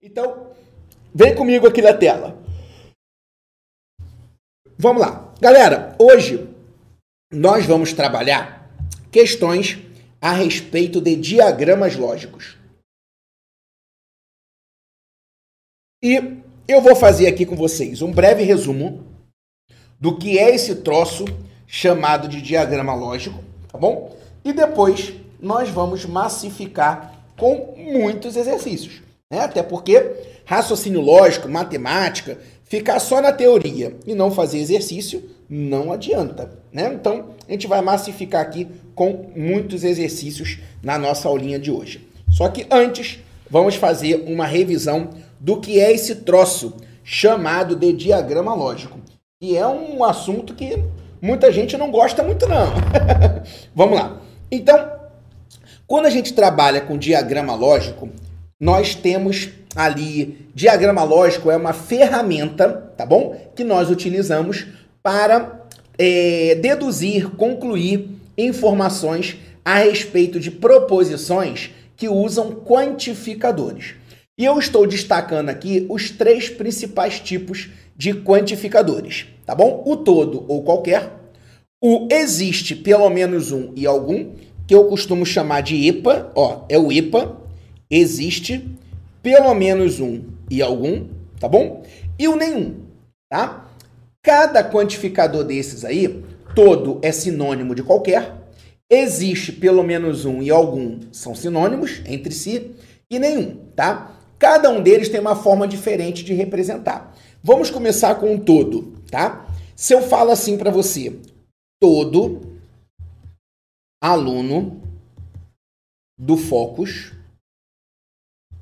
Então, vem comigo aqui na tela. Vamos lá. Galera, hoje nós vamos trabalhar questões a respeito de diagramas lógicos. E eu vou fazer aqui com vocês um breve resumo do que é esse troço chamado de diagrama lógico, tá bom? E depois nós vamos massificar com muitos exercícios. Né? Até porque raciocínio lógico, matemática, ficar só na teoria e não fazer exercício não adianta. Né? Então, a gente vai massificar aqui com muitos exercícios na nossa aulinha de hoje. Só que antes, vamos fazer uma revisão do que é esse troço chamado de diagrama lógico. E é um assunto que muita gente não gosta muito, não. vamos lá. Então, quando a gente trabalha com diagrama lógico, nós temos ali diagrama lógico é uma ferramenta, tá bom? Que nós utilizamos para é, deduzir, concluir informações a respeito de proposições que usam quantificadores. E eu estou destacando aqui os três principais tipos de quantificadores, tá bom? O todo ou qualquer, o existe pelo menos um e algum, que eu costumo chamar de IPA, ó, é o IPA, existe pelo menos um e algum, tá bom? E o nenhum, tá? Cada quantificador desses aí, todo é sinônimo de qualquer, existe pelo menos um e algum são sinônimos entre si e nenhum, tá? Cada um deles tem uma forma diferente de representar. Vamos começar com um todo, tá? Se eu falo assim para você, todo aluno do Focus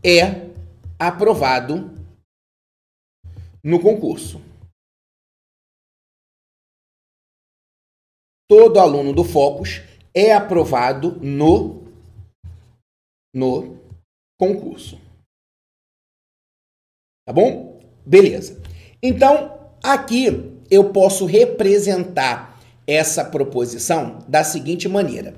é aprovado no concurso. Todo aluno do Focus é aprovado no no concurso. Tá bom? Beleza. Então, aqui eu posso representar essa proposição da seguinte maneira.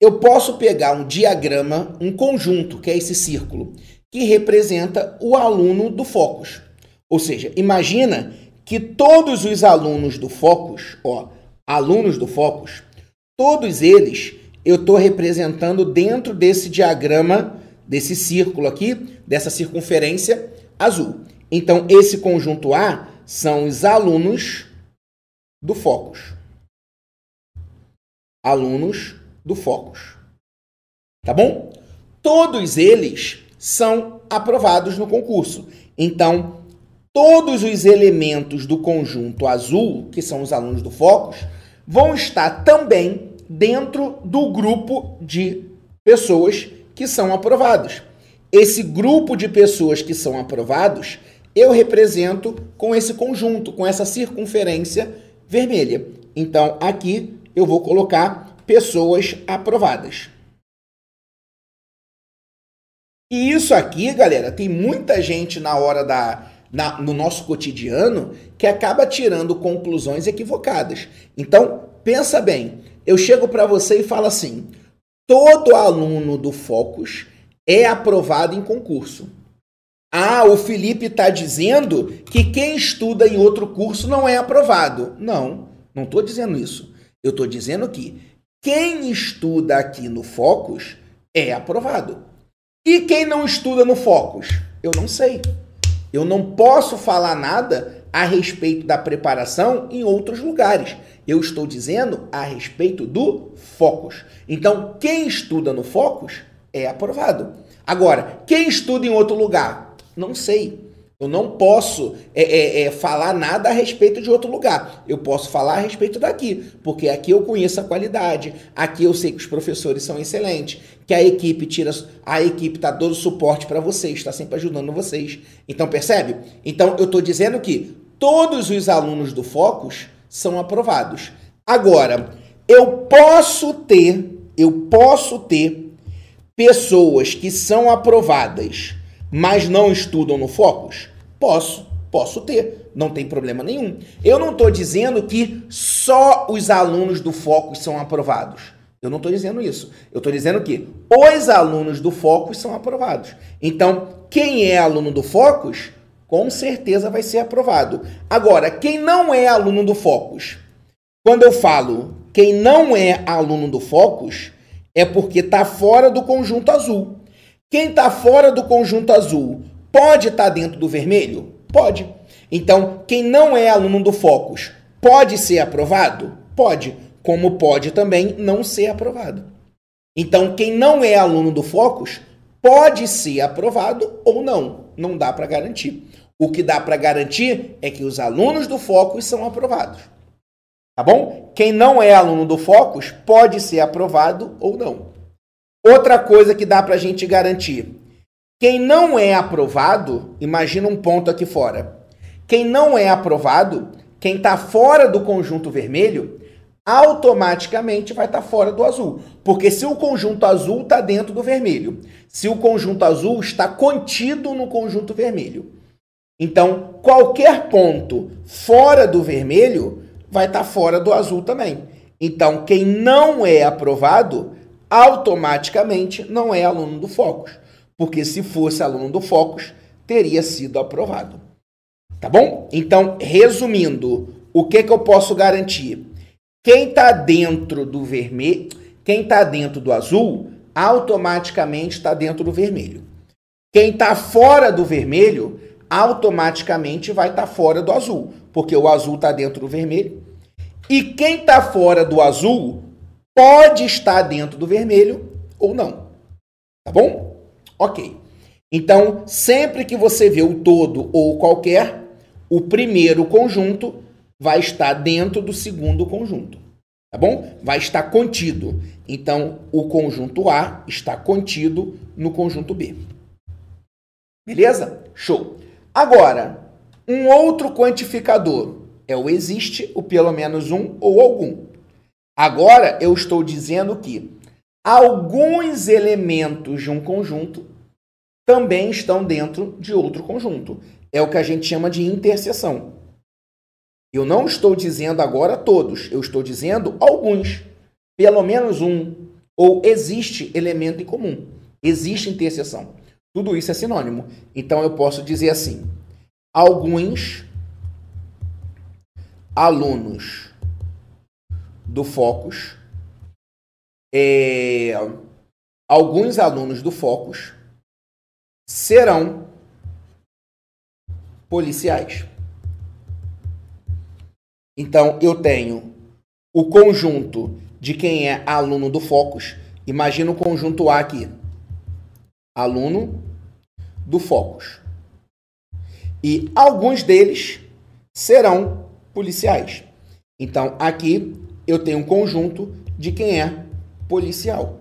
Eu posso pegar um diagrama, um conjunto, que é esse círculo, que representa o aluno do Focus. Ou seja, imagina que todos os alunos do Focus, ó, alunos do Focus, todos eles eu estou representando dentro desse diagrama, desse círculo aqui, dessa circunferência azul. Então, esse conjunto A são os alunos do Focus. Alunos do Focus. Tá bom? Todos eles são aprovados no concurso. Então, todos os elementos do conjunto azul, que são os alunos do Focus, vão estar também dentro do grupo de pessoas que são aprovados. Esse grupo de pessoas que são aprovados, eu represento com esse conjunto, com essa circunferência vermelha. Então, aqui eu vou colocar pessoas aprovadas. E isso aqui, galera, tem muita gente na hora da. Na, no nosso cotidiano que acaba tirando conclusões equivocadas. Então, pensa bem. Eu chego para você e falo assim: todo aluno do Focus é aprovado em concurso. Ah, o Felipe está dizendo que quem estuda em outro curso não é aprovado. Não, não estou dizendo isso. Eu estou dizendo que quem estuda aqui no Focus é aprovado. E quem não estuda no Focus? Eu não sei. Eu não posso falar nada a respeito da preparação em outros lugares. Eu estou dizendo a respeito do Focus. Então, quem estuda no Focus é aprovado. Agora, quem estuda em outro lugar? Não sei. Eu não posso é, é, é, falar nada a respeito de outro lugar. Eu posso falar a respeito daqui, porque aqui eu conheço a qualidade, aqui eu sei que os professores são excelentes, que a equipe tira, a equipe está dando suporte para vocês, está sempre ajudando vocês. Então percebe? Então eu estou dizendo que todos os alunos do Focus são aprovados. Agora eu posso ter, eu posso ter pessoas que são aprovadas mas não estudam no Focus? Posso, posso ter, não tem problema nenhum. Eu não estou dizendo que só os alunos do Focus são aprovados. Eu não estou dizendo isso. Eu estou dizendo que os alunos do Focus são aprovados. Então, quem é aluno do Focus, com certeza vai ser aprovado. Agora, quem não é aluno do Focus, quando eu falo quem não é aluno do Focus, é porque está fora do conjunto azul. Quem está fora do conjunto azul pode estar tá dentro do vermelho? Pode. Então, quem não é aluno do Focus pode ser aprovado? Pode como pode também não ser aprovado. Então, quem não é aluno do Focus pode ser aprovado ou não. Não dá para garantir. O que dá para garantir é que os alunos do Focus são aprovados. Tá bom? Quem não é aluno do Focus pode ser aprovado ou não. Outra coisa que dá para a gente garantir: quem não é aprovado, imagina um ponto aqui fora. Quem não é aprovado, quem está fora do conjunto vermelho, automaticamente vai estar tá fora do azul. Porque se o conjunto azul está dentro do vermelho, se o conjunto azul está contido no conjunto vermelho. Então, qualquer ponto fora do vermelho vai estar tá fora do azul também. Então, quem não é aprovado, automaticamente não é aluno do Focus. Porque se fosse aluno do Focus, teria sido aprovado. Tá bom? Então, resumindo, o que, que eu posso garantir? Quem está dentro do vermelho, quem está dentro do azul, automaticamente está dentro do vermelho. Quem está fora do vermelho, automaticamente vai estar tá fora do azul, porque o azul está dentro do vermelho. E quem está fora do azul pode estar dentro do vermelho ou não. Tá bom? Ok. Então, sempre que você vê o todo ou qualquer, o primeiro conjunto vai estar dentro do segundo conjunto. Tá bom? Vai estar contido. Então, o conjunto A está contido no conjunto B. Beleza? Show. Agora, um outro quantificador é o existe, o pelo menos um ou algum. Agora, eu estou dizendo que alguns elementos de um conjunto também estão dentro de outro conjunto. É o que a gente chama de interseção. Eu não estou dizendo agora todos, eu estou dizendo alguns. Pelo menos um. Ou existe elemento em comum. Existe interseção. Tudo isso é sinônimo. Então eu posso dizer assim: alguns alunos do Focus, é, alguns alunos do Focus serão policiais. Então, eu tenho o conjunto de quem é aluno do Focus. Imagina o conjunto A aqui. Aluno do Focus. E alguns deles serão policiais. Então, aqui eu tenho um conjunto de quem é policial.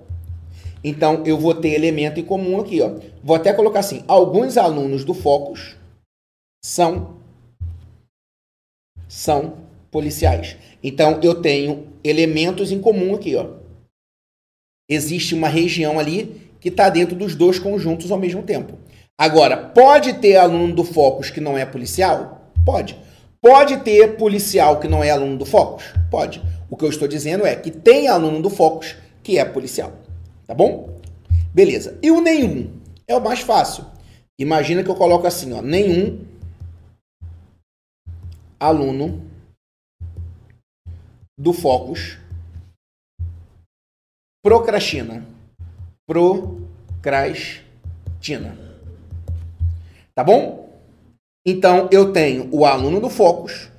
Então, eu vou ter elemento em comum aqui. Ó. Vou até colocar assim: alguns alunos do Focus são, são policiais. Então, eu tenho elementos em comum aqui. Ó. Existe uma região ali que está dentro dos dois conjuntos ao mesmo tempo. Agora, pode ter aluno do Focus que não é policial? Pode. Pode ter policial que não é aluno do Focus? Pode. O que eu estou dizendo é que tem aluno do Focus que é policial. Tá bom? Beleza. E o nenhum? É o mais fácil. Imagina que eu coloco assim, ó, nenhum aluno do Focus procrastina. Procrastina. Tá bom? Então, eu tenho o aluno do Focus,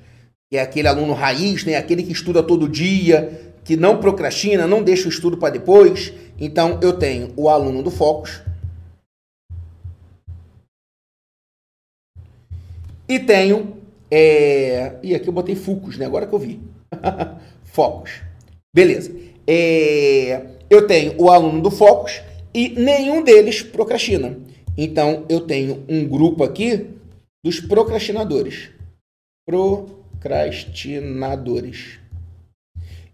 que é aquele aluno raiz, né? aquele que estuda todo dia, que não procrastina, não deixa o estudo para depois. Então, eu tenho o aluno do Focus. E tenho. É... E aqui eu botei Focus, né? Agora que eu vi. Focus. Beleza. É, eu tenho o aluno do Focus e nenhum deles procrastina. Então, eu tenho um grupo aqui dos procrastinadores. Procrastinadores.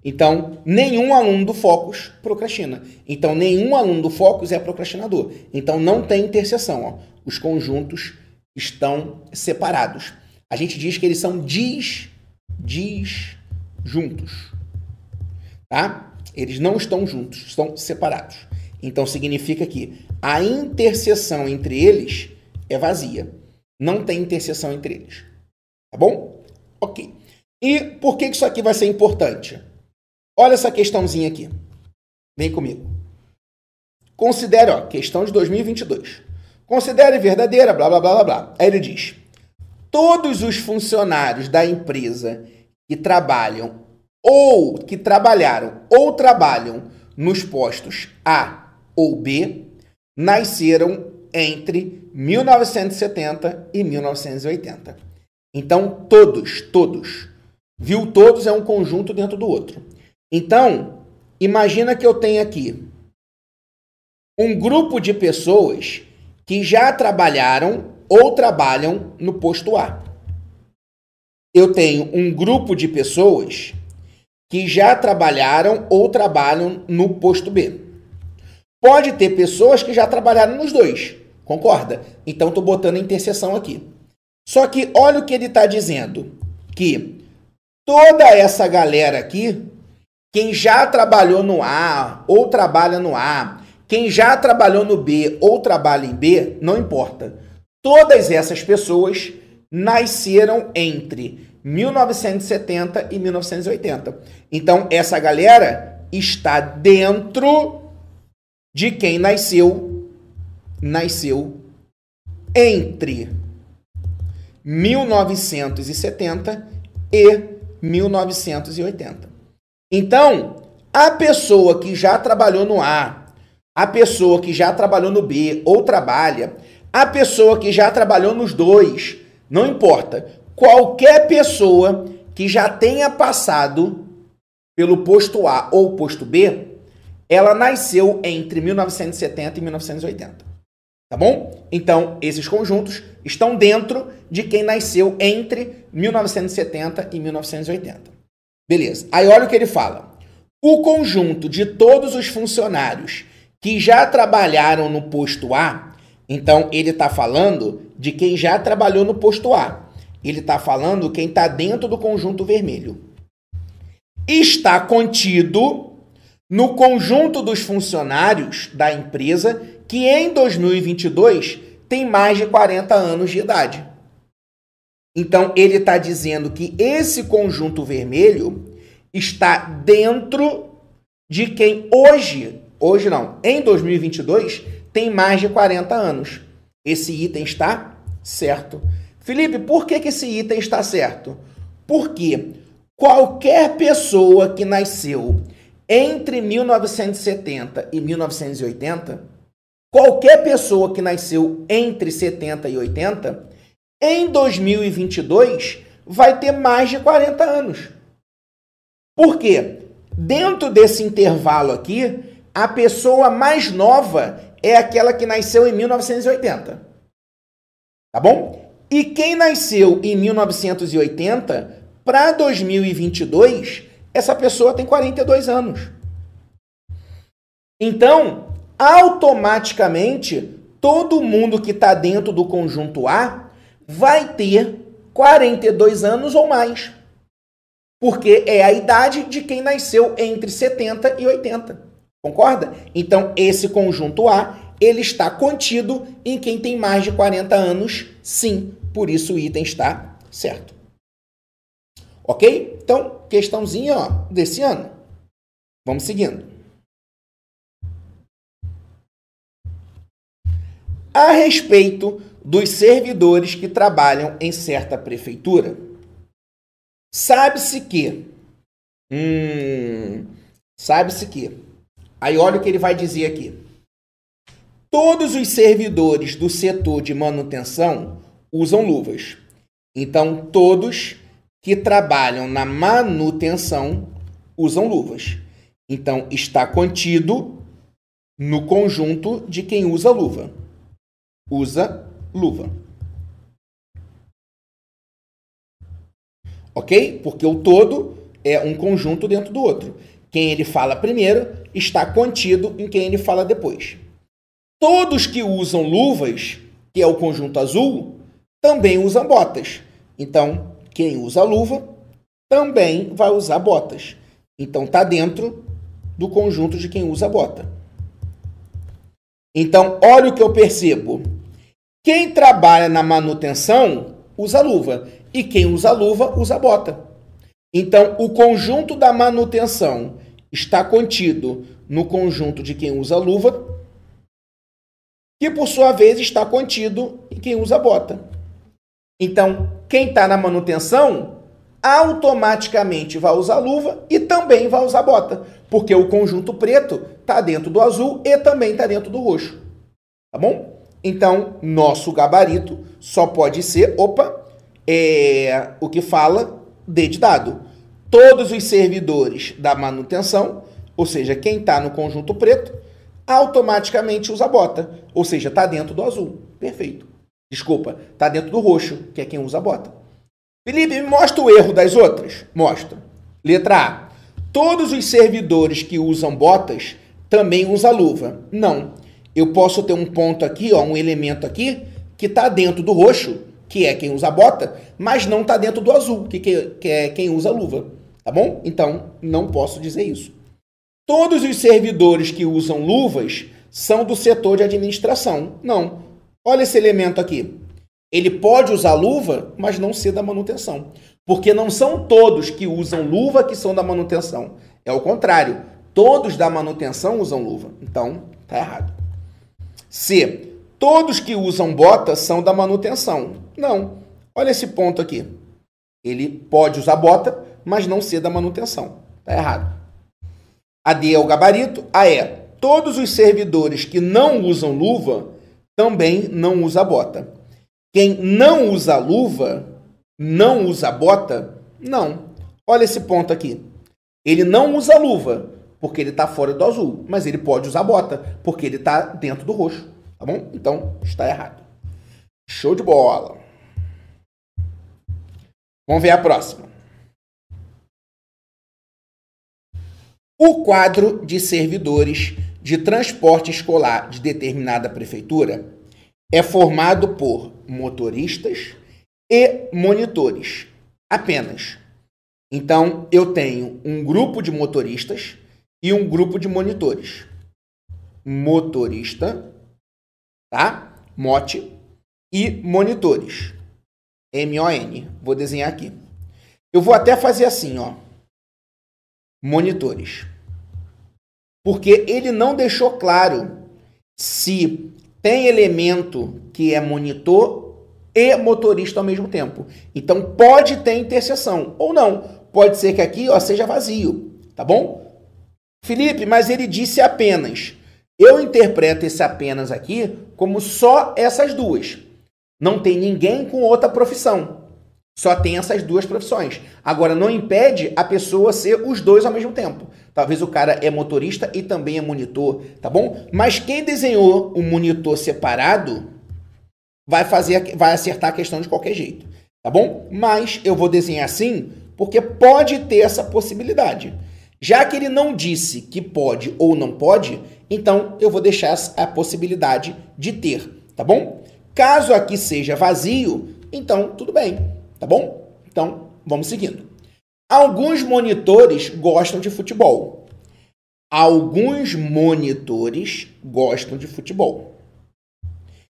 Então, nenhum aluno do Focus procrastina. Então, nenhum aluno do Focus é procrastinador. Então, não tem interseção. Ó. Os conjuntos estão separados. A gente diz que eles são dis, dis, juntos. Tá? Eles não estão juntos, estão separados. Então significa que a interseção entre eles é vazia. Não tem interseção entre eles. Tá bom? Ok. E por que isso aqui vai ser importante? Olha essa questãozinha aqui. Vem comigo. Considere, ó, questão de 2022. Considere verdadeira, blá, blá, blá, blá, blá. Aí ele diz: todos os funcionários da empresa que trabalham ou que trabalharam ou trabalham nos postos A ou B nasceram entre 1970 e 1980. Então, todos, todos. Viu? Todos é um conjunto dentro do outro. Então, imagina que eu tenho aqui um grupo de pessoas que já trabalharam ou trabalham no posto A. Eu tenho um grupo de pessoas que já trabalharam ou trabalham no posto B. Pode ter pessoas que já trabalharam nos dois, concorda? Então estou botando interseção aqui. Só que olha o que ele está dizendo: que toda essa galera aqui, quem já trabalhou no A ou trabalha no A, quem já trabalhou no B ou trabalha em B, não importa. Todas essas pessoas nasceram entre 1970 e 1980. Então, essa galera está dentro de quem nasceu nasceu entre 1970 e 1980. Então, a pessoa que já trabalhou no A, a pessoa que já trabalhou no B ou trabalha, a pessoa que já trabalhou nos dois, não importa. Qualquer pessoa que já tenha passado pelo posto A ou posto B, ela nasceu entre 1970 e 1980. Tá bom? Então, esses conjuntos estão dentro de quem nasceu entre 1970 e 1980. Beleza. Aí olha o que ele fala. O conjunto de todos os funcionários que já trabalharam no posto A, então ele está falando de quem já trabalhou no posto A. Ele está falando quem está dentro do conjunto vermelho. Está contido no conjunto dos funcionários da empresa que em 2022 tem mais de 40 anos de idade. Então ele está dizendo que esse conjunto vermelho está dentro de quem hoje, hoje não, em 2022 tem mais de 40 anos. Esse item está certo. Felipe, por que, que esse item está certo? Porque qualquer pessoa que nasceu entre 1970 e 1980 Qualquer pessoa que nasceu entre 70 e 80, em 2022 vai ter mais de 40 anos. Por quê? Dentro desse intervalo aqui, a pessoa mais nova é aquela que nasceu em 1980. Tá bom? E quem nasceu em 1980 para 2022, essa pessoa tem 42 anos. Então, automaticamente todo mundo que está dentro do conjunto A vai ter 42 anos ou mais. Porque é a idade de quem nasceu entre 70 e 80. Concorda? Então, esse conjunto A, ele está contido em quem tem mais de 40 anos, sim. Por isso o item está certo. Ok? Então, questãozinha ó, desse ano. Vamos seguindo. A respeito dos servidores que trabalham em certa prefeitura. Sabe-se que. Hum, Sabe-se que. Aí olha o que ele vai dizer aqui. Todos os servidores do setor de manutenção usam luvas. Então, todos que trabalham na manutenção usam luvas. Então, está contido no conjunto de quem usa luva usa luva. Ok? Porque o todo é um conjunto dentro do outro. Quem ele fala primeiro está contido em quem ele fala depois. Todos que usam luvas, que é o conjunto azul, também usam botas. Então, quem usa luva também vai usar botas. Então, está dentro do conjunto de quem usa bota. Então, olha o que eu percebo. Quem trabalha na manutenção usa luva e quem usa luva usa bota. Então, o conjunto da manutenção está contido no conjunto de quem usa luva, que por sua vez está contido em quem usa bota. Então, quem está na manutenção automaticamente vai usar luva e também vai usar bota, porque o conjunto preto está dentro do azul e também está dentro do roxo. Tá bom? Então, nosso gabarito só pode ser, opa, é o que fala D de dado. Todos os servidores da manutenção, ou seja, quem está no conjunto preto, automaticamente usa bota, ou seja, está dentro do azul. Perfeito. Desculpa, está dentro do roxo, que é quem usa bota. Felipe, me mostra o erro das outras. Mostra. Letra A. Todos os servidores que usam botas também usam luva. Não. Eu posso ter um ponto aqui, ó, um elemento aqui, que está dentro do roxo, que é quem usa bota, mas não está dentro do azul, que, que é quem usa luva. Tá bom? Então, não posso dizer isso. Todos os servidores que usam luvas são do setor de administração. Não. Olha esse elemento aqui. Ele pode usar luva, mas não ser da manutenção. Porque não são todos que usam luva que são da manutenção. É o contrário. Todos da manutenção usam luva. Então, tá errado. C. Todos que usam bota são da manutenção. Não. Olha esse ponto aqui. Ele pode usar bota, mas não ser da manutenção. Tá errado. A D é o gabarito. A E. Todos os servidores que não usam luva também não usam bota. Quem não usa luva, não usa bota? Não. Olha esse ponto aqui. Ele não usa luva, porque ele está fora do azul, mas ele pode usar bota, porque ele está dentro do roxo. Tá bom? Então, está errado. Show de bola. Vamos ver a próxima. O quadro de servidores de transporte escolar de determinada prefeitura é formado por motoristas e monitores, apenas. Então, eu tenho um grupo de motoristas e um grupo de monitores. Motorista, tá? Mote e monitores. M-O-N. Vou desenhar aqui. Eu vou até fazer assim, ó. Monitores. Porque ele não deixou claro se tem elemento que é monitor e motorista ao mesmo tempo. Então pode ter interseção ou não. Pode ser que aqui ó, seja vazio, tá bom? Felipe, mas ele disse apenas. Eu interpreto esse apenas aqui como só essas duas. Não tem ninguém com outra profissão. Só tem essas duas profissões. Agora, não impede a pessoa ser os dois ao mesmo tempo. Talvez o cara é motorista e também é monitor, tá bom? Mas quem desenhou o monitor separado vai fazer, vai acertar a questão de qualquer jeito, tá bom? Mas eu vou desenhar assim porque pode ter essa possibilidade. Já que ele não disse que pode ou não pode, então eu vou deixar a possibilidade de ter, tá bom? Caso aqui seja vazio, então tudo bem, tá bom? Então vamos seguindo. Alguns monitores gostam de futebol. Alguns monitores gostam de futebol.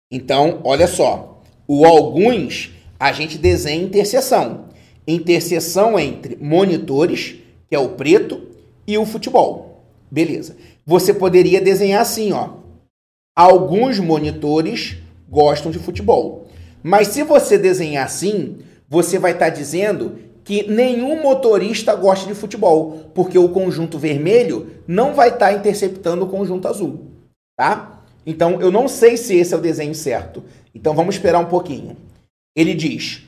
Então, olha só. O alguns a gente desenha interseção. Interseção entre monitores, que é o preto, e o futebol. Beleza. Você poderia desenhar assim, ó. Alguns monitores gostam de futebol. Mas se você desenhar assim, você vai estar tá dizendo que nenhum motorista gosta de futebol, porque o conjunto vermelho não vai estar tá interceptando o conjunto azul, tá? Então eu não sei se esse é o desenho certo. Então vamos esperar um pouquinho. Ele diz: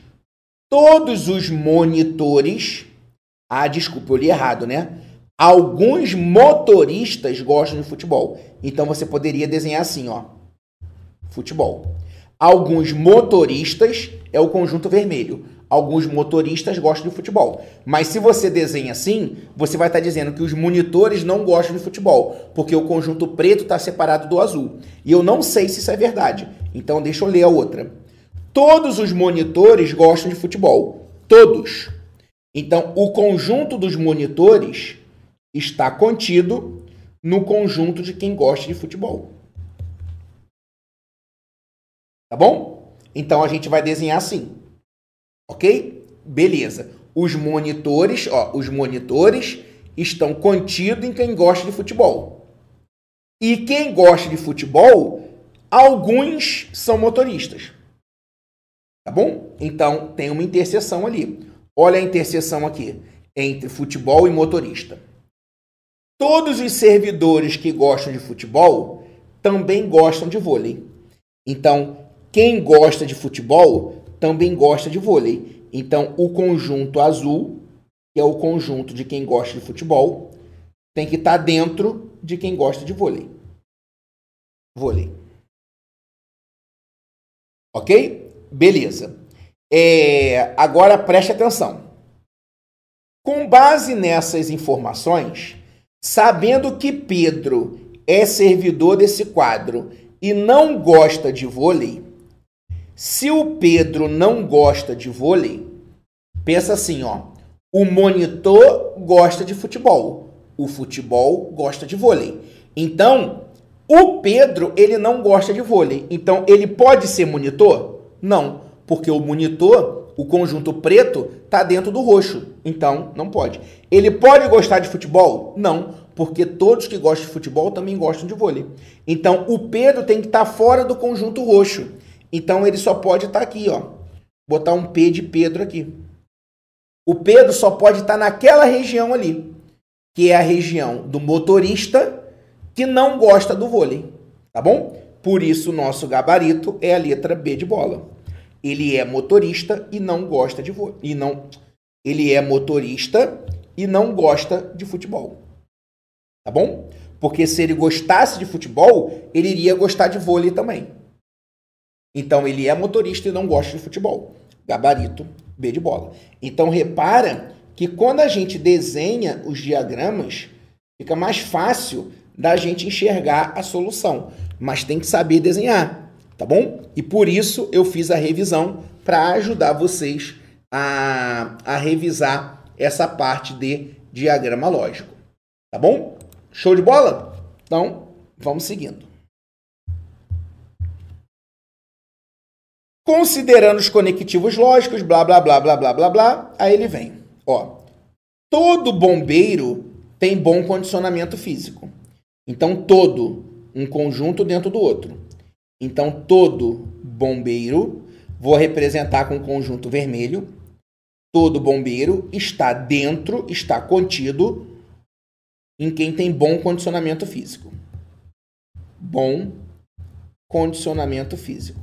todos os monitores. Ah, desculpa, eu li errado, né? Alguns motoristas gostam de futebol. Então você poderia desenhar assim, ó. Futebol. Alguns motoristas é o conjunto vermelho alguns motoristas gostam de futebol. Mas se você desenha assim, você vai estar dizendo que os monitores não gostam de futebol, porque o conjunto preto está separado do azul. E eu não sei se isso é verdade. Então deixa eu ler a outra. Todos os monitores gostam de futebol. Todos. Então, o conjunto dos monitores está contido no conjunto de quem gosta de futebol. Tá bom? Então a gente vai desenhar assim. Ok? Beleza. Os monitores, ó, os monitores estão contidos em quem gosta de futebol. E quem gosta de futebol, alguns são motoristas. Tá bom? Então tem uma interseção ali. Olha a interseção aqui entre futebol e motorista. Todos os servidores que gostam de futebol também gostam de vôlei. Então, quem gosta de futebol também gosta de vôlei. Então, o conjunto azul, que é o conjunto de quem gosta de futebol, tem que estar dentro de quem gosta de vôlei. Vôlei. Ok? Beleza. É, agora preste atenção. Com base nessas informações, sabendo que Pedro é servidor desse quadro e não gosta de vôlei, se o Pedro não gosta de vôlei, pensa assim, ó. O monitor gosta de futebol, o futebol gosta de vôlei. Então, o Pedro, ele não gosta de vôlei. Então, ele pode ser monitor? Não, porque o monitor, o conjunto preto, está dentro do roxo. Então, não pode. Ele pode gostar de futebol? Não, porque todos que gostam de futebol também gostam de vôlei. Então, o Pedro tem que estar tá fora do conjunto roxo. Então, ele só pode estar tá aqui, ó. Botar um P de Pedro aqui. O Pedro só pode estar tá naquela região ali, que é a região do motorista que não gosta do vôlei, tá bom? Por isso, o nosso gabarito é a letra B de bola. Ele é motorista e não gosta de. E não, ele é motorista e não gosta de futebol. Tá bom? Porque se ele gostasse de futebol, ele iria gostar de vôlei também. Então ele é motorista e não gosta de futebol. Gabarito B de bola. Então repara que quando a gente desenha os diagramas, fica mais fácil da gente enxergar a solução, mas tem que saber desenhar, tá bom? E por isso eu fiz a revisão para ajudar vocês a, a revisar essa parte de diagrama lógico, tá bom? Show de bola? Então, vamos seguindo. Considerando os conectivos lógicos, blá, blá, blá, blá, blá, blá, blá, aí ele vem. Ó, todo bombeiro tem bom condicionamento físico. Então, todo, um conjunto dentro do outro. Então, todo bombeiro, vou representar com o conjunto vermelho. Todo bombeiro está dentro, está contido em quem tem bom condicionamento físico. Bom condicionamento físico.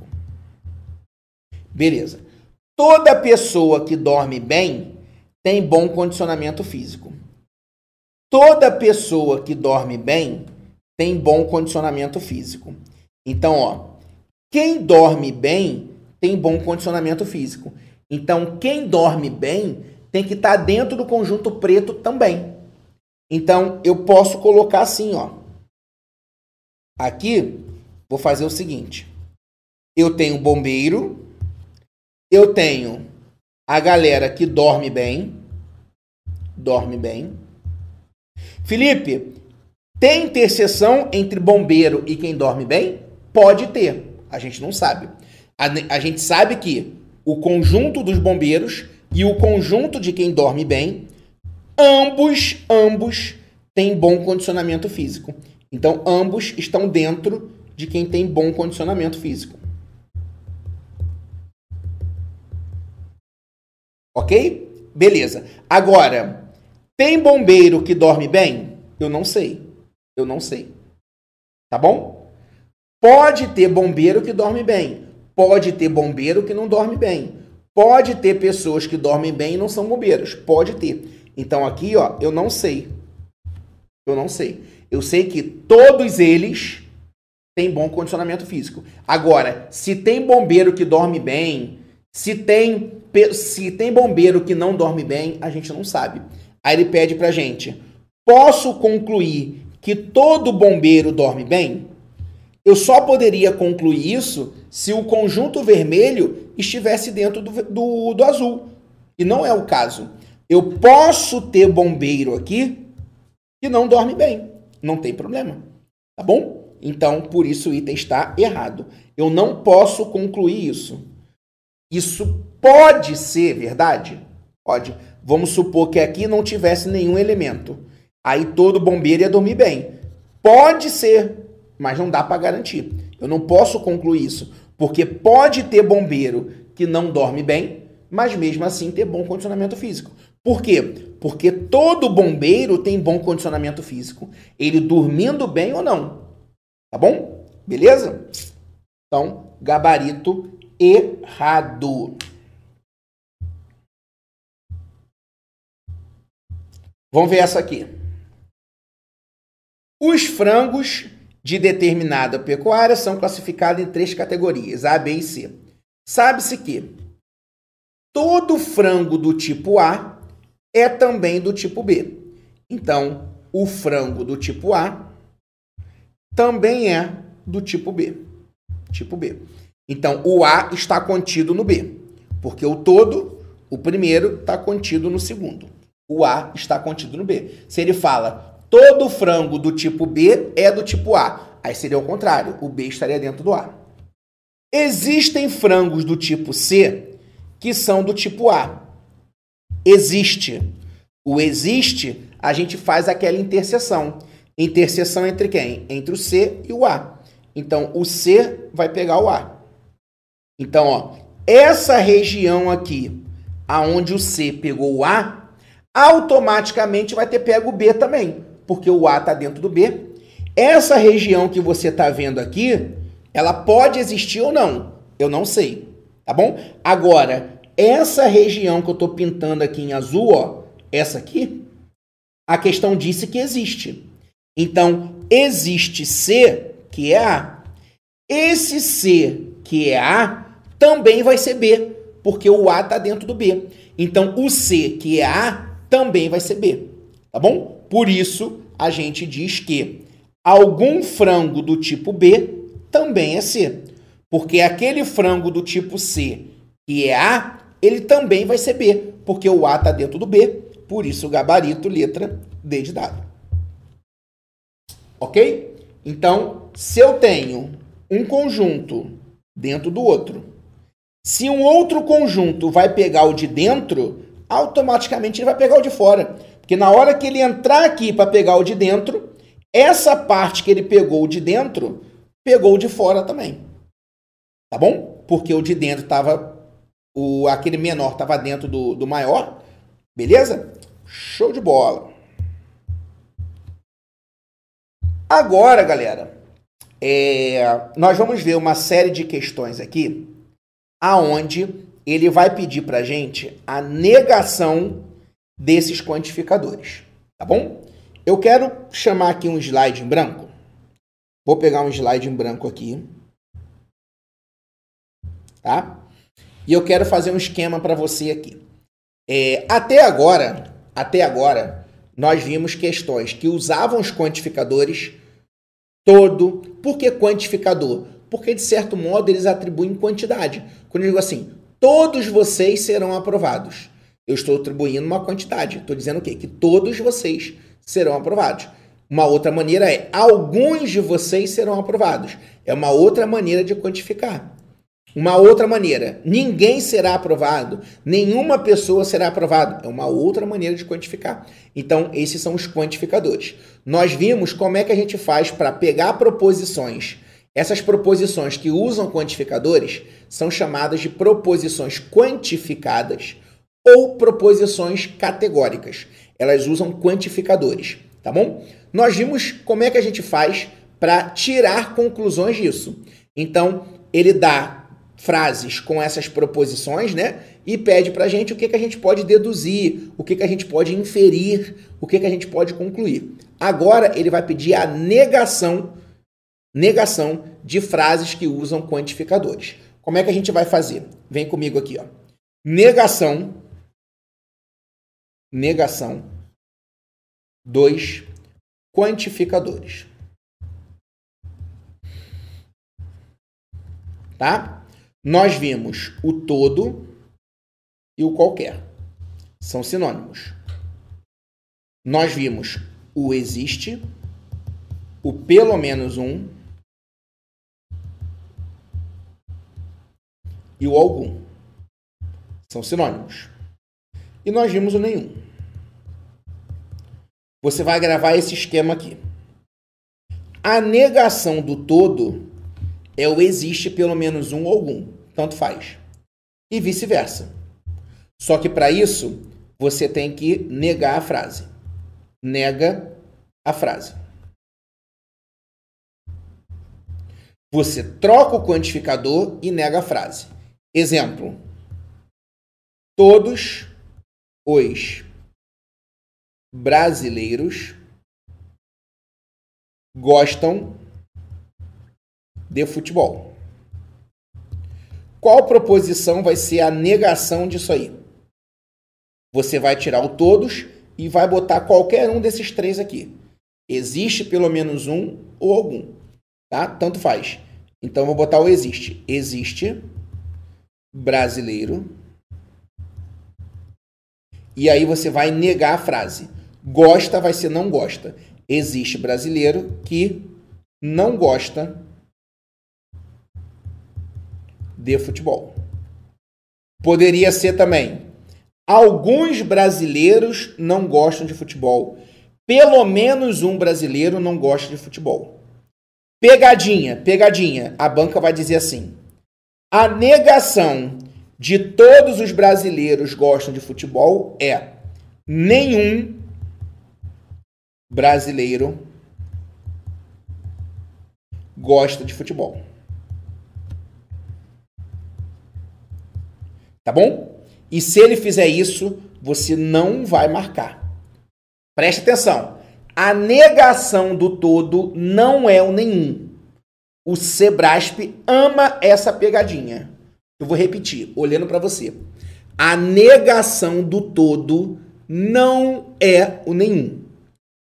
Beleza. Toda pessoa que dorme bem tem bom condicionamento físico. Toda pessoa que dorme bem tem bom condicionamento físico. Então, ó, quem dorme bem tem bom condicionamento físico. Então, quem dorme bem tem que estar tá dentro do conjunto preto também. Então, eu posso colocar assim, ó. Aqui, vou fazer o seguinte. Eu tenho bombeiro, eu tenho a galera que dorme bem. Dorme bem. Felipe, tem interseção entre bombeiro e quem dorme bem? Pode ter. A gente não sabe. A, a gente sabe que o conjunto dos bombeiros e o conjunto de quem dorme bem, ambos, ambos têm bom condicionamento físico. Então, ambos estão dentro de quem tem bom condicionamento físico. Ok? Beleza. Agora, tem bombeiro que dorme bem? Eu não sei. Eu não sei. Tá bom? Pode ter bombeiro que dorme bem. Pode ter bombeiro que não dorme bem. Pode ter pessoas que dormem bem e não são bombeiros. Pode ter. Então aqui, ó, eu não sei. Eu não sei. Eu sei que todos eles têm bom condicionamento físico. Agora, se tem bombeiro que dorme bem, se tem se tem bombeiro que não dorme bem, a gente não sabe. Aí ele pede pra gente: posso concluir que todo bombeiro dorme bem? Eu só poderia concluir isso se o conjunto vermelho estivesse dentro do, do, do azul. E não é o caso. Eu posso ter bombeiro aqui que não dorme bem. Não tem problema. Tá bom? Então, por isso o item está errado. Eu não posso concluir isso. Isso pode ser verdade? Pode. Vamos supor que aqui não tivesse nenhum elemento. Aí todo bombeiro ia dormir bem. Pode ser, mas não dá para garantir. Eu não posso concluir isso, porque pode ter bombeiro que não dorme bem, mas mesmo assim ter bom condicionamento físico. Por quê? Porque todo bombeiro tem bom condicionamento físico. Ele dormindo bem ou não. Tá bom? Beleza? Então, gabarito errado. Vamos ver essa aqui. Os frangos de determinada pecuária são classificados em três categorias, A, B e C. Sabe-se que todo frango do tipo A é também do tipo B. Então, o frango do tipo A também é do tipo B. Tipo B. Então, o A está contido no B, porque o todo, o primeiro, está contido no segundo. O A está contido no B. Se ele fala todo frango do tipo B é do tipo A, aí seria o contrário, o B estaria dentro do A. Existem frangos do tipo C que são do tipo A. Existe. O existe, a gente faz aquela interseção. Interseção entre quem? Entre o C e o A. Então, o C vai pegar o A. Então, ó, essa região aqui, aonde o C pegou o A, automaticamente vai ter pego o B também, porque o A está dentro do B. Essa região que você está vendo aqui, ela pode existir ou não, eu não sei, tá bom? Agora, essa região que eu estou pintando aqui em azul, ó, essa aqui, a questão disse que existe. Então, existe C, que é A. Esse C, que é A, também vai ser B, porque o A está dentro do B. Então, o C, que é A, também vai ser B, tá bom? Por isso, a gente diz que algum frango do tipo B também é C. Porque aquele frango do tipo C, que é A, ele também vai ser B, porque o A está dentro do B, por isso o gabarito, letra D de dado. Ok? Então, se eu tenho um conjunto dentro do outro, se um outro conjunto vai pegar o de dentro, automaticamente ele vai pegar o de fora. Porque na hora que ele entrar aqui para pegar o de dentro, essa parte que ele pegou de dentro, pegou de fora também. Tá bom? Porque o de dentro estava. O, aquele menor estava dentro do, do maior. Beleza? Show de bola. Agora, galera, é, nós vamos ver uma série de questões aqui aonde ele vai pedir para gente a negação desses quantificadores, tá bom? Eu quero chamar aqui um slide em branco. Vou pegar um slide em branco aqui, tá? E eu quero fazer um esquema para você aqui. É, até agora, até agora, nós vimos questões que usavam os quantificadores todo. Por que quantificador? Porque, de certo modo, eles atribuem quantidade. Quando eu digo assim, todos vocês serão aprovados. Eu estou atribuindo uma quantidade. Estou dizendo o quê? Que todos vocês serão aprovados. Uma outra maneira é alguns de vocês serão aprovados. É uma outra maneira de quantificar. Uma outra maneira, ninguém será aprovado, nenhuma pessoa será aprovada. É uma outra maneira de quantificar. Então, esses são os quantificadores. Nós vimos como é que a gente faz para pegar proposições essas proposições que usam quantificadores são chamadas de proposições quantificadas ou proposições categóricas. Elas usam quantificadores, tá bom? Nós vimos como é que a gente faz para tirar conclusões disso. Então, ele dá frases com essas proposições, né? E pede para a gente o que, que a gente pode deduzir, o que, que a gente pode inferir, o que, que a gente pode concluir. Agora, ele vai pedir a negação negação de frases que usam quantificadores. Como é que a gente vai fazer? Vem comigo aqui, ó. Negação negação dos quantificadores. Tá? Nós vimos o todo e o qualquer. São sinônimos. Nós vimos o existe, o pelo menos um e o algum. São sinônimos. E nós vimos o nenhum. Você vai gravar esse esquema aqui. A negação do todo é o existe pelo menos um ou algum. Tanto faz. E vice-versa. Só que para isso, você tem que negar a frase. Nega a frase. Você troca o quantificador e nega a frase. Exemplo: Todos os brasileiros gostam de futebol. Qual proposição vai ser a negação disso aí? Você vai tirar o todos e vai botar qualquer um desses três aqui. Existe pelo menos um ou algum, tá? Tanto faz. Então vou botar o existe. Existe brasileiro. E aí você vai negar a frase. Gosta vai ser não gosta. Existe brasileiro que não gosta de futebol. Poderia ser também. Alguns brasileiros não gostam de futebol. Pelo menos um brasileiro não gosta de futebol. Pegadinha, pegadinha. A banca vai dizer assim: a negação de todos os brasileiros gostam de futebol é nenhum brasileiro gosta de futebol. Tá bom? E se ele fizer isso, você não vai marcar. Preste atenção. A negação do todo não é o nenhum. O Sebrasp ama essa pegadinha. Eu vou repetir, olhando para você. A negação do todo não é o nenhum.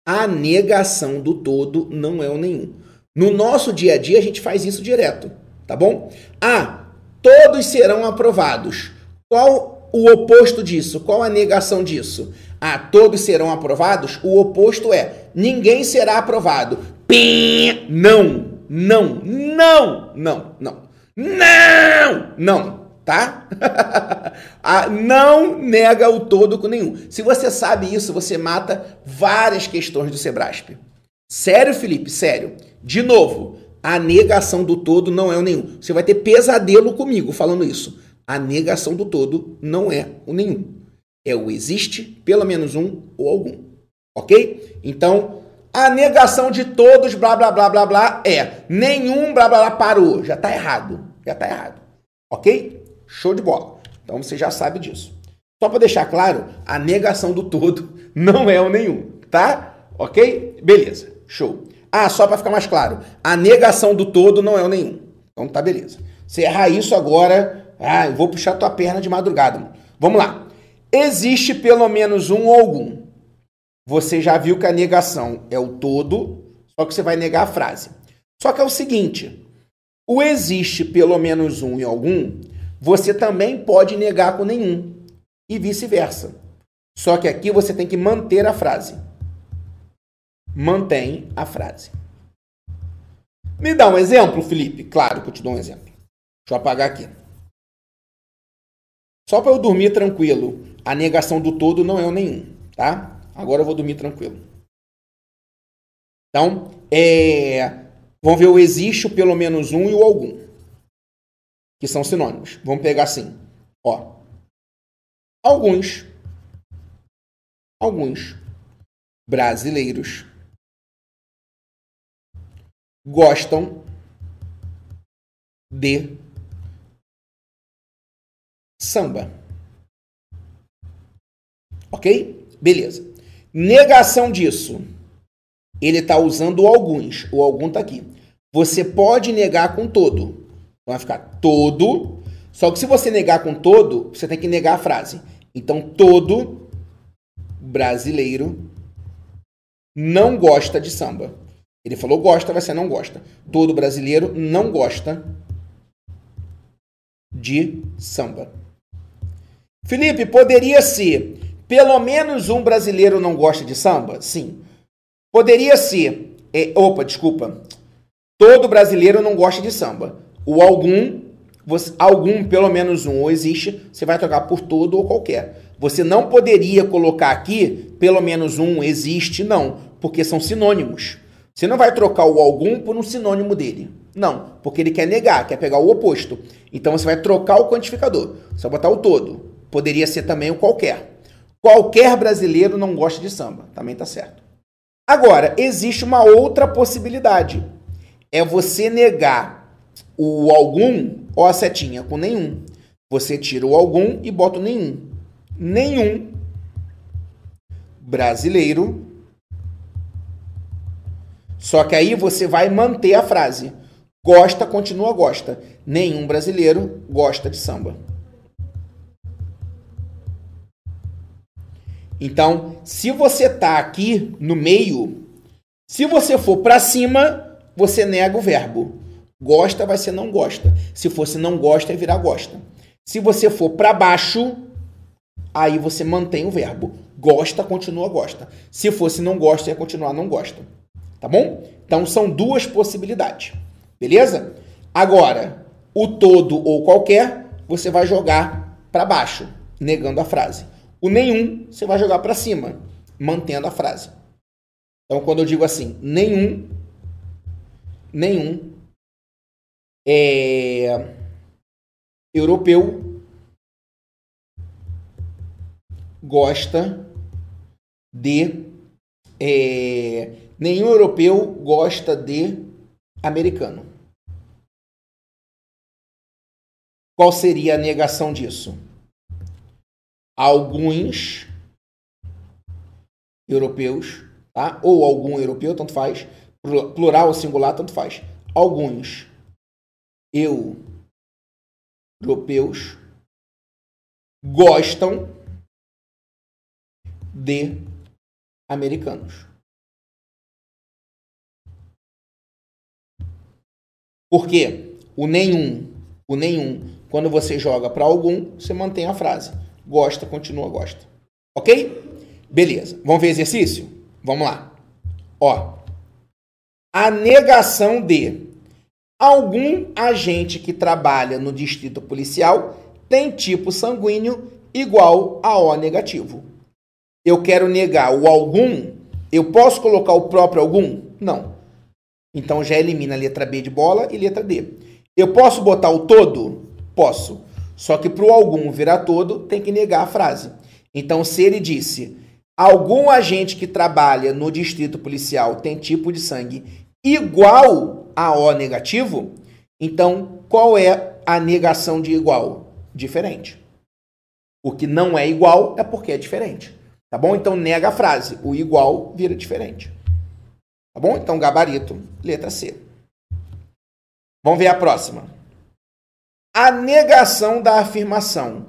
A negação do todo não é o nenhum. No nosso dia a dia a gente faz isso direto, tá bom? Ah, todos serão aprovados. Qual o oposto disso? Qual a negação disso? Ah, todos serão aprovados? O oposto é ninguém será aprovado. Pim! Não! não, não, não, não, não, não, tá? Ah, não nega o todo com nenhum. Se você sabe isso, você mata várias questões do Sebrasp. Sério, Felipe? Sério. De novo, a negação do todo não é o nenhum. Você vai ter pesadelo comigo falando isso. A negação do todo não é o nenhum. É o existe, pelo menos um ou algum. Ok? Então, a negação de todos, blá, blá, blá, blá, blá, é nenhum, blá, blá, blá, parou. Já tá errado. Já tá errado. Ok? Show de bola. Então você já sabe disso. Só para deixar claro, a negação do todo não é o nenhum, tá? Ok? Beleza. Show. Ah, só para ficar mais claro, a negação do todo não é o nenhum. Então tá beleza. Você errar isso agora, ah, eu vou puxar tua perna de madrugada. Vamos lá. Existe pelo menos um ou algum você já viu que a negação é o todo, só que você vai negar a frase. Só que é o seguinte: o existe pelo menos um em algum, você também pode negar com nenhum, e vice-versa. Só que aqui você tem que manter a frase. Mantém a frase. Me dá um exemplo, Felipe? Claro que eu te dou um exemplo. Deixa eu apagar aqui. Só para eu dormir tranquilo, a negação do todo não é o nenhum, tá? Agora eu vou dormir tranquilo. Então, é, vamos ver o existe, o pelo menos um e o algum. Que são sinônimos. Vamos pegar assim. Ó. Alguns. Alguns brasileiros gostam de samba. Ok? Beleza. Negação disso. Ele está usando alguns. O algum está aqui. Você pode negar com todo. Vai ficar todo. Só que se você negar com todo, você tem que negar a frase. Então, todo brasileiro não gosta de samba. Ele falou gosta, vai ser não gosta. Todo brasileiro não gosta de samba. Felipe, poderia ser pelo menos um brasileiro não gosta de samba? Sim. Poderia ser. É, opa, desculpa. Todo brasileiro não gosta de samba. O algum, você, algum, pelo menos um, ou existe, você vai trocar por todo ou qualquer. Você não poderia colocar aqui, pelo menos um, existe, não, porque são sinônimos. Você não vai trocar o algum por um sinônimo dele. Não, porque ele quer negar, quer pegar o oposto. Então você vai trocar o quantificador. Você vai botar o todo. Poderia ser também o qualquer. Qualquer brasileiro não gosta de samba. Também tá certo. Agora, existe uma outra possibilidade. É você negar o algum ou a setinha com nenhum. Você tira o algum e bota o nenhum. Nenhum brasileiro. Só que aí você vai manter a frase. Gosta, continua gosta. Nenhum brasileiro gosta de samba. Então, se você tá aqui no meio, se você for para cima, você nega o verbo. Gosta vai ser não gosta. Se fosse não gosta, é virar gosta. Se você for para baixo, aí você mantém o verbo. Gosta, continua gosta. Se fosse não gosta, ia continuar não gosta. Tá bom? Então são duas possibilidades. Beleza? Agora, o todo ou qualquer, você vai jogar para baixo, negando a frase. O nenhum, você vai jogar para cima, mantendo a frase. Então, quando eu digo assim, nenhum, nenhum é, europeu gosta de. É, nenhum europeu gosta de americano. Qual seria a negação disso? Alguns europeus, tá? Ou algum europeu, tanto faz. Plural ou singular, tanto faz. Alguns eu europeus gostam de americanos. Por quê? O nenhum, o nenhum, quando você joga para algum, você mantém a frase. Gosta, continua, gosta. Ok? Beleza. Vamos ver exercício? Vamos lá. Ó. A negação de algum agente que trabalha no distrito policial tem tipo sanguíneo igual a O negativo. Eu quero negar o algum, eu posso colocar o próprio algum? Não. Então já elimina a letra B de bola e letra D. Eu posso botar o todo? Posso. Só que para o algum virar todo, tem que negar a frase. Então, se ele disse algum agente que trabalha no distrito policial tem tipo de sangue igual a O negativo, então qual é a negação de igual? Diferente. O que não é igual é porque é diferente. Tá bom? Então nega a frase. O igual vira diferente. Tá bom? Então, gabarito, letra C. Vamos ver a próxima. A negação da afirmação.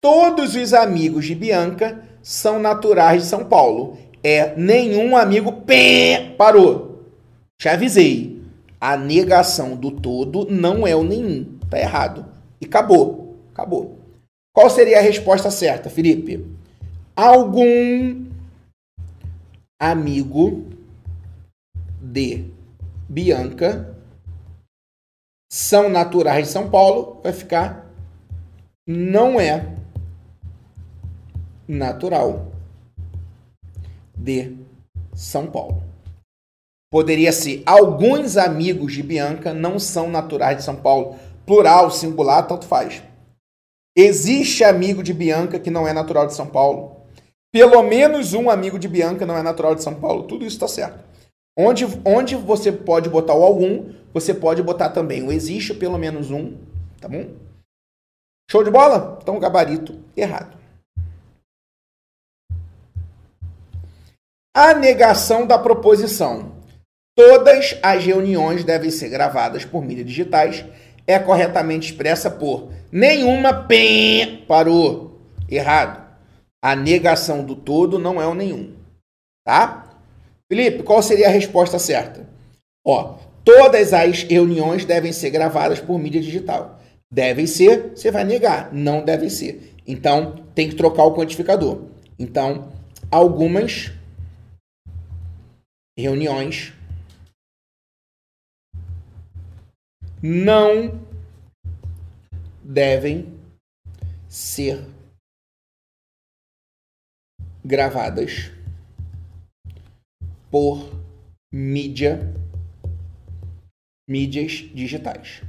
Todos os amigos de Bianca são naturais de São Paulo. É nenhum amigo pé, parou. Te avisei. A negação do todo não é o nenhum. Tá errado. E acabou. Acabou. Qual seria a resposta certa, Felipe? Algum amigo de Bianca são naturais de São Paulo, vai ficar não é natural de São Paulo. Poderia ser alguns amigos de Bianca não são naturais de São Paulo. Plural, singular, tanto faz. Existe amigo de Bianca que não é natural de São Paulo. Pelo menos um amigo de Bianca não é natural de São Paulo. Tudo isso está certo. Onde, onde você pode botar o algum, você pode botar também o existe pelo menos um, tá bom? Show de bola? Então, gabarito errado. A negação da proposição. Todas as reuniões devem ser gravadas por mídias digitais. É corretamente expressa por nenhuma pen parou. Errado. A negação do todo não é o nenhum. Tá? Felipe, qual seria a resposta certa? Ó, todas as reuniões devem ser gravadas por mídia digital. Devem ser, você vai negar. Não devem ser. Então, tem que trocar o quantificador. Então, algumas reuniões não devem ser gravadas por mídia mídias digitais.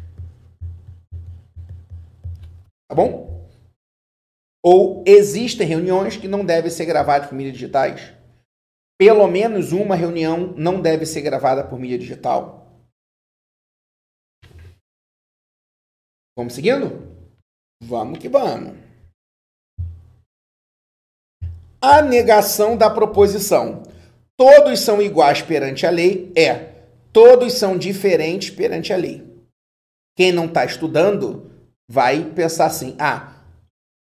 Tá bom? Ou existem reuniões que não devem ser gravadas por mídias digitais? Pelo menos uma reunião não deve ser gravada por mídia digital? Vamos seguindo? Vamos que vamos. A negação da proposição. Todos são iguais perante a lei é todos são diferentes perante a lei. Quem não está estudando vai pensar assim: ah,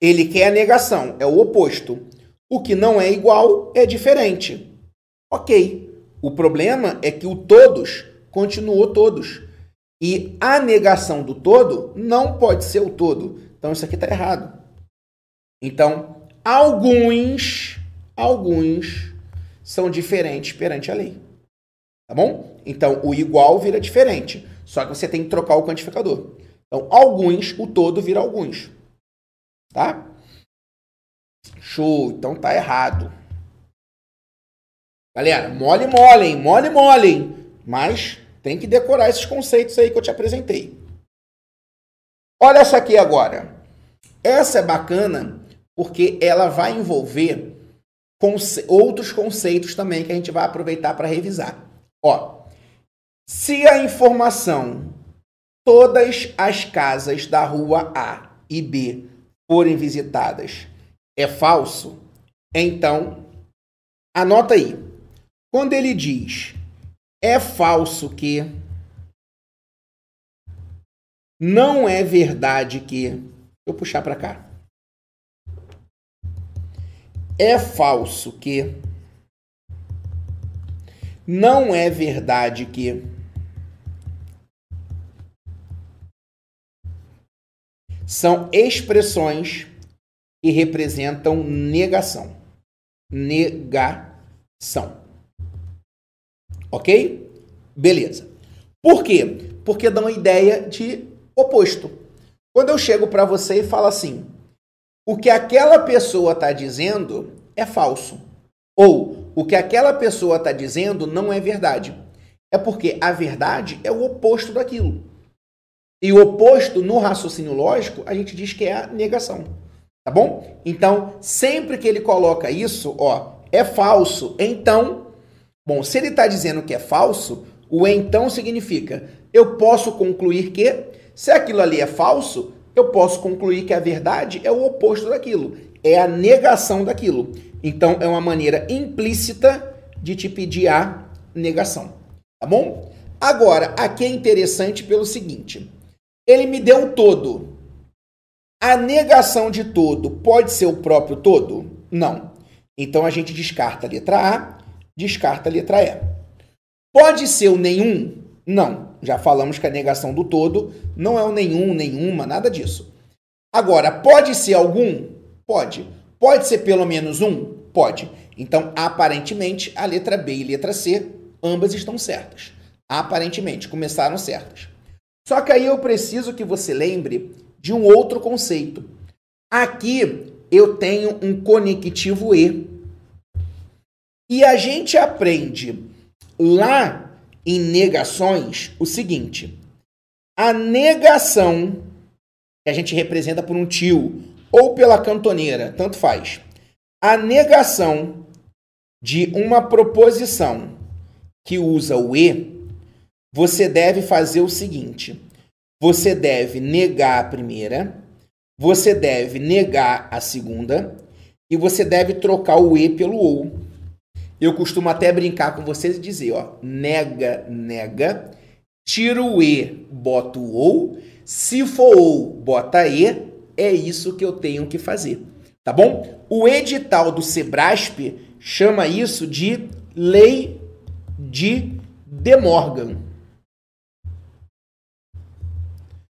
ele quer a negação, é o oposto. O que não é igual é diferente. Ok. O problema é que o todos continuou todos. E a negação do todo não pode ser o todo. Então isso aqui está errado. Então, alguns, alguns são diferentes perante a lei. Tá bom? Então, o igual vira diferente. Só que você tem que trocar o quantificador. Então, alguns, o todo vira alguns. Tá? Show. Então tá errado. Galera, mole, mole, mole, mole. Mas tem que decorar esses conceitos aí que eu te apresentei. Olha essa aqui agora. Essa é bacana porque ela vai envolver conce outros conceitos também que a gente vai aproveitar para revisar. Ó, se a informação todas as casas da rua A e B forem visitadas é falso, então anota aí. Quando ele diz é falso que não é verdade que. Vou puxar para cá. É falso que. Não é verdade que. São expressões que representam negação. Negação. Ok? Beleza. Por quê? Porque dá uma ideia de oposto. Quando eu chego para você e falo assim, o que aquela pessoa está dizendo é falso. Ou o que aquela pessoa está dizendo não é verdade. É porque a verdade é o oposto daquilo. E o oposto no raciocínio lógico, a gente diz que é a negação. Tá bom? Então, sempre que ele coloca isso, ó, é falso. Então, bom, se ele está dizendo que é falso, o então significa eu posso concluir que se aquilo ali é falso, eu posso concluir que a verdade é o oposto daquilo, é a negação daquilo. Então é uma maneira implícita de te pedir a negação, tá bom? Agora, aqui é interessante pelo seguinte: ele me deu o todo. A negação de todo pode ser o próprio todo? Não. Então a gente descarta a letra A, descarta a letra E. Pode ser o nenhum? Não. Já falamos que a negação do todo não é o nenhum, nenhuma, nada disso. Agora, pode ser algum? Pode. Pode ser pelo menos um? Pode. Então, aparentemente, a letra B e a letra C, ambas estão certas. Aparentemente, começaram certas. Só que aí eu preciso que você lembre de um outro conceito. Aqui eu tenho um conectivo E. E a gente aprende lá em negações o seguinte: a negação que a gente representa por um tio ou pela cantoneira, tanto faz. A negação de uma proposição que usa o e, você deve fazer o seguinte: você deve negar a primeira, você deve negar a segunda e você deve trocar o e pelo ou. Eu costumo até brincar com vocês e dizer, ó, nega, nega, tira o e, bota o ou, se for ou, bota e, é isso que eu tenho que fazer, tá bom? O edital do Sebrasp chama isso de lei de De Morgan.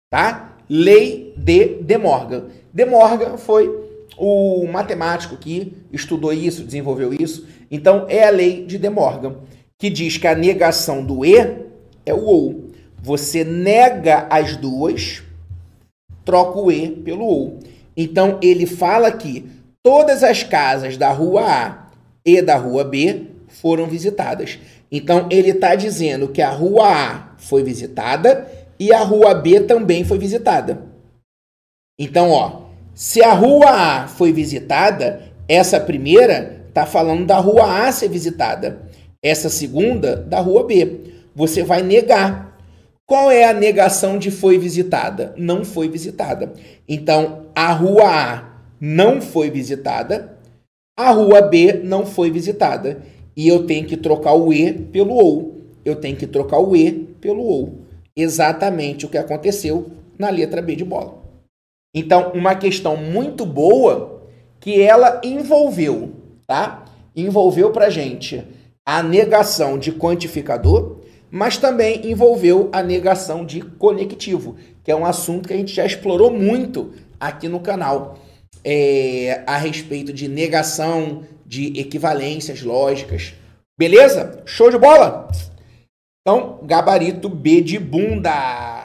Tá? Lei de De Morgan. De Morgan foi o matemático que estudou isso, desenvolveu isso. Então, é a lei de De Morgan, que diz que a negação do E é o OU. Você nega as duas, troca o E pelo OU. Então ele fala que todas as casas da rua A e da rua B foram visitadas. Então ele está dizendo que a rua A foi visitada e a rua B também foi visitada. Então, ó, se a rua A foi visitada, essa primeira está falando da rua A ser visitada. Essa segunda, da rua B. Você vai negar. Qual é a negação de foi visitada? Não foi visitada. Então, a rua A não foi visitada, a rua B não foi visitada. E eu tenho que trocar o E pelo OU. Eu tenho que trocar o E pelo OU. Exatamente o que aconteceu na letra B de bola. Então, uma questão muito boa que ela envolveu, tá? Envolveu pra gente a negação de quantificador, mas também envolveu a negação de conectivo, que é um assunto que a gente já explorou muito aqui no canal, é, a respeito de negação de equivalências lógicas. Beleza? Show de bola? Então, gabarito B de bunda.